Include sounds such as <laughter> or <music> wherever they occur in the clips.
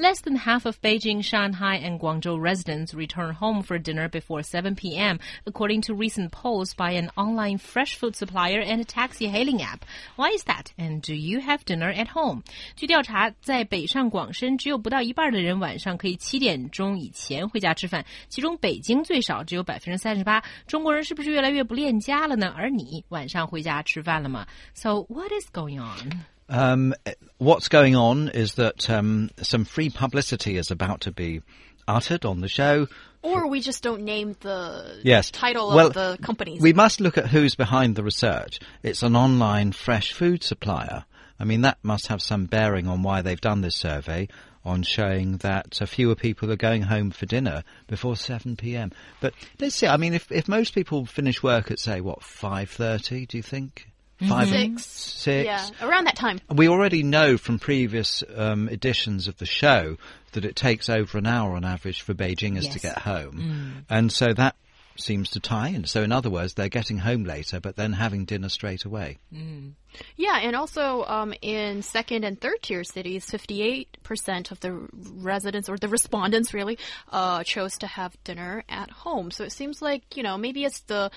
Less than half of Beijing, Shanghai, and Guangzhou residents return home for dinner before 7 p.m., according to recent polls by an online fresh food supplier and a taxi hailing app. Why is that? And do you have dinner at home? 据调查，在北上广深，只有不到一半的人晚上可以七点钟以前回家吃饭，其中北京最少只有百分之三十八。中国人是不是越来越不恋家了呢？而你晚上回家吃饭了吗？So what is going on? Um, what's going on is that um, some free publicity is about to be uttered on the show. Or we just don't name the yes. title well, of the companies. We must look at who's behind the research. It's an online fresh food supplier. I mean, that must have some bearing on why they've done this survey on showing that fewer people are going home for dinner before 7 p.m. But let's see. I mean, if, if most people finish work at, say, what, 5.30, do you think? Five six. six. Yeah, around that time. We already know from previous um, editions of the show that it takes over an hour on average for Beijingers yes. to get home, mm. and so that seems to tie in. So, in other words, they're getting home later, but then having dinner straight away. Mm. Yeah, and also um, in second and third tier cities, 58% of the residents or the respondents really uh, chose to have dinner at home. So it seems like, you know, maybe it's the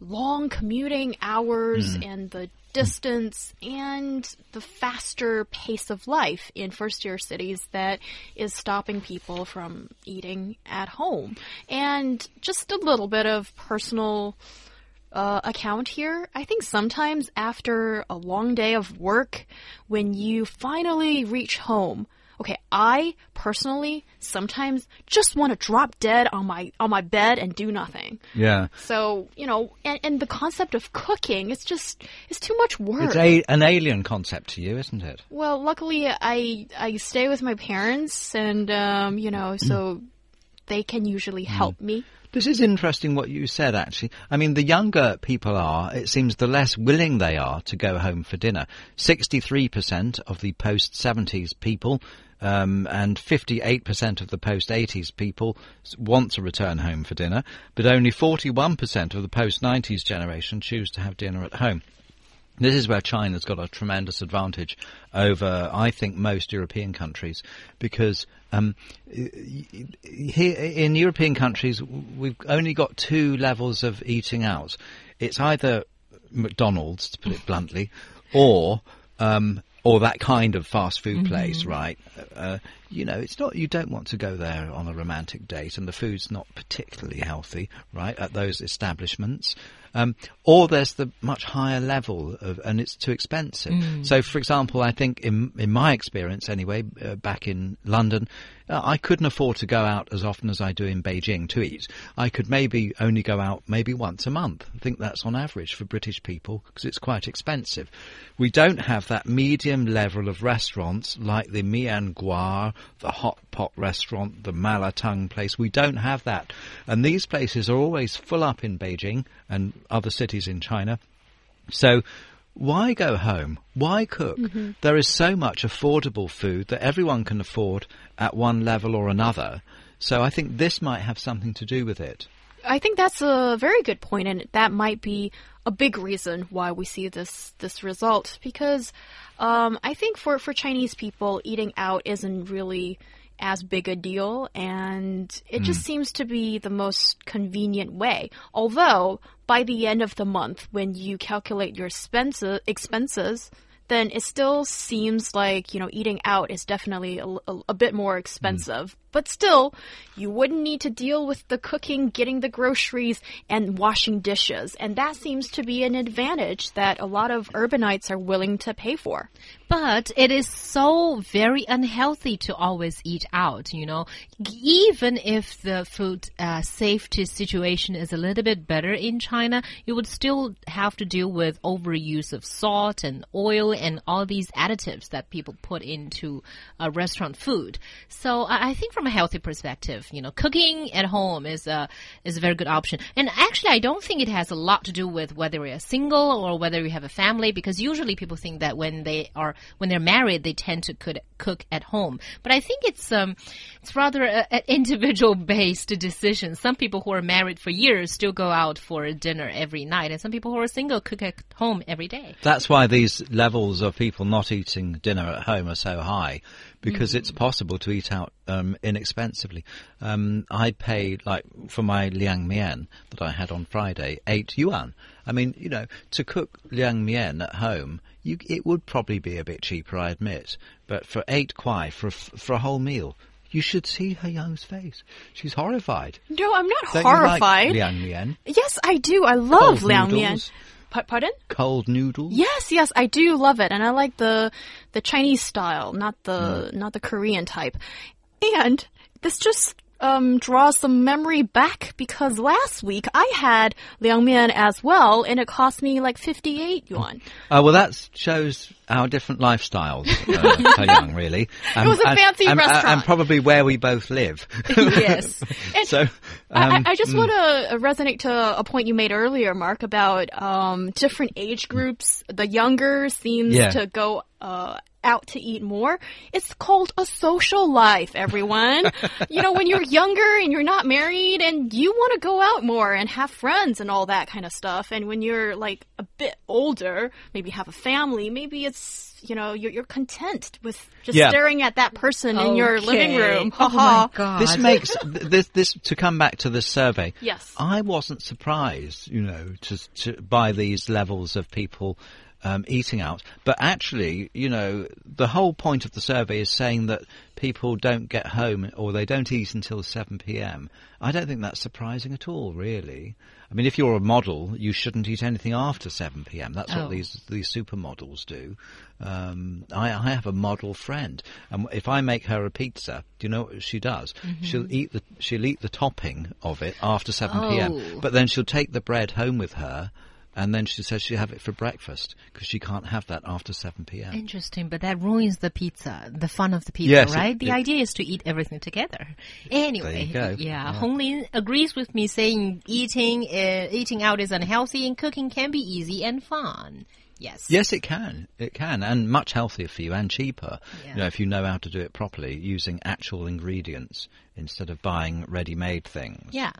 long commuting hours mm. and the distance and the faster pace of life in first tier cities that is stopping people from eating at home. And just a little bit of personal uh, account here. I think sometimes after a long day of work, when you finally reach home, okay, I personally sometimes just want to drop dead on my on my bed and do nothing. Yeah. So you know, and, and the concept of cooking, it's just it's too much work. It's a, an alien concept to you, isn't it? Well, luckily I I stay with my parents, and um, you know, so they can usually help mm. me. This is interesting what you said, actually. I mean, the younger people are, it seems the less willing they are to go home for dinner. 63% of the post 70s people um, and 58% of the post 80s people want to return home for dinner, but only 41% of the post 90s generation choose to have dinner at home. This is where China's got a tremendous advantage over, I think, most European countries, because um, here in European countries we've only got two levels of eating out. It's either McDonald's, to put it bluntly, or um, or that kind of fast food mm-hmm. place, right? Uh, you know, it's not. You don't want to go there on a romantic date, and the food's not particularly healthy, right? At those establishments, um, or there's the much higher level of, and it's too expensive. Mm. So, for example, I think in in my experience, anyway, uh, back in London, uh, I couldn't afford to go out as often as I do in Beijing to eat. I could maybe only go out maybe once a month. I think that's on average for British people because it's quite expensive. We don't have that medium level of restaurants like the Mian Gua, the hot pot restaurant, the Malatang place. We don't have that. And these places are always full up in Beijing and other cities in China. So why go home? Why cook? Mm-hmm. There is so much affordable food that everyone can afford at one level or another. So I think this might have something to do with it. I think that's a very good point, and that might be a big reason why we see this this result. Because um, I think for for Chinese people, eating out isn't really as big a deal, and it mm. just hmm. seems to be the most convenient way. Although, by the end of the month, when you calculate your expenses, expenses then it still seems like, you know, eating out is definitely a, a, a bit more expensive. Mm. But still, you wouldn't need to deal with the cooking, getting the groceries, and washing dishes. And that seems to be an advantage that a lot of urbanites are willing to pay for. But it is so very unhealthy to always eat out, you know. Even if the food uh, safety situation is a little bit better in China, you would still have to deal with overuse of salt and oil and all these additives that people put into uh, restaurant food. So I think from a healthy perspective, you know, cooking at home is a is a very good option. And actually, I don't think it has a lot to do with whether you're single or whether you have a family, because usually people think that when they are when they're married, they tend to cook cook at home. But I think it's um it's rather an individual based decision. Some people who are married for years still go out for dinner every night, and some people who are single cook at home every day. That's why these levels of people not eating dinner at home are so high, because it's possible to eat out um, inexpensively. Um, I paid like for my liang mian that I had on Friday eight yuan. I mean, you know, to cook liang mian at home, you, it would probably be a bit cheaper, I admit, but for eight kwai for a for a whole meal. You should see her young's face. She's horrified. No, I'm not Don't you like horrified. liang mian? yes, I do. I love Cold liang mian. noodles? Pardon? Cold noodles? Yes, yes, I do love it, and I like the the Chinese style, not the Hmm. not the Korean type. And this just um, draws some memory back because last week I had liang mian as well, and it cost me like fifty eight yuan. Oh, well, that shows our different lifestyles, uh, <laughs> young, really. And, was a fancy and, restaurant. And probably where we both live. <laughs> yes. <laughs> so, I, um, I just want to resonate to a point you made earlier, Mark, about um, different age groups. The younger seems Yeah. to go uh, out to eat more. It's called a social life, everyone. <laughs> you know, when you're younger and you're not married and you want to go out more and have friends and all that kind of stuff. And when you're like a bit older, maybe have a family, maybe it's you know you're, you're content with just Yeah. staring at that person in your living room. Oh my god. this makes this this to come back to the survey. Yes. I wasn't surprised, you know, to, to by these levels of people um, eating out. But actually, you know, the whole point of the survey is saying that people don't get home or they don't eat until 7 p.m. I don't think that's surprising at all, really. I mean, if you're a model, you shouldn't eat anything after 7 p.m. That's Oh. what these these supermodels do. Um, I, I have a model friend, and if I make her a pizza, do you know what she does? She'll eat the she'll eat the topping of it after 7 p.m. Oh. But then she'll take the bread home with her, and then she says she'll have it for breakfast because she can't have that after 7 p.m. Interesting, but that ruins the pizza, the fun of the pizza, Yes, it- right? the it- idea is to eat everything together. Anyway, yeah, Yeah. Hong Lin agrees with me saying eating uh, eating out is unhealthy and cooking can be easy and fun. Yes. Yes, it can. It can, and much healthier for you and cheaper. Yeah. You know, if you know how to do it properly, using actual ingredients instead of buying ready-made things. Yeah.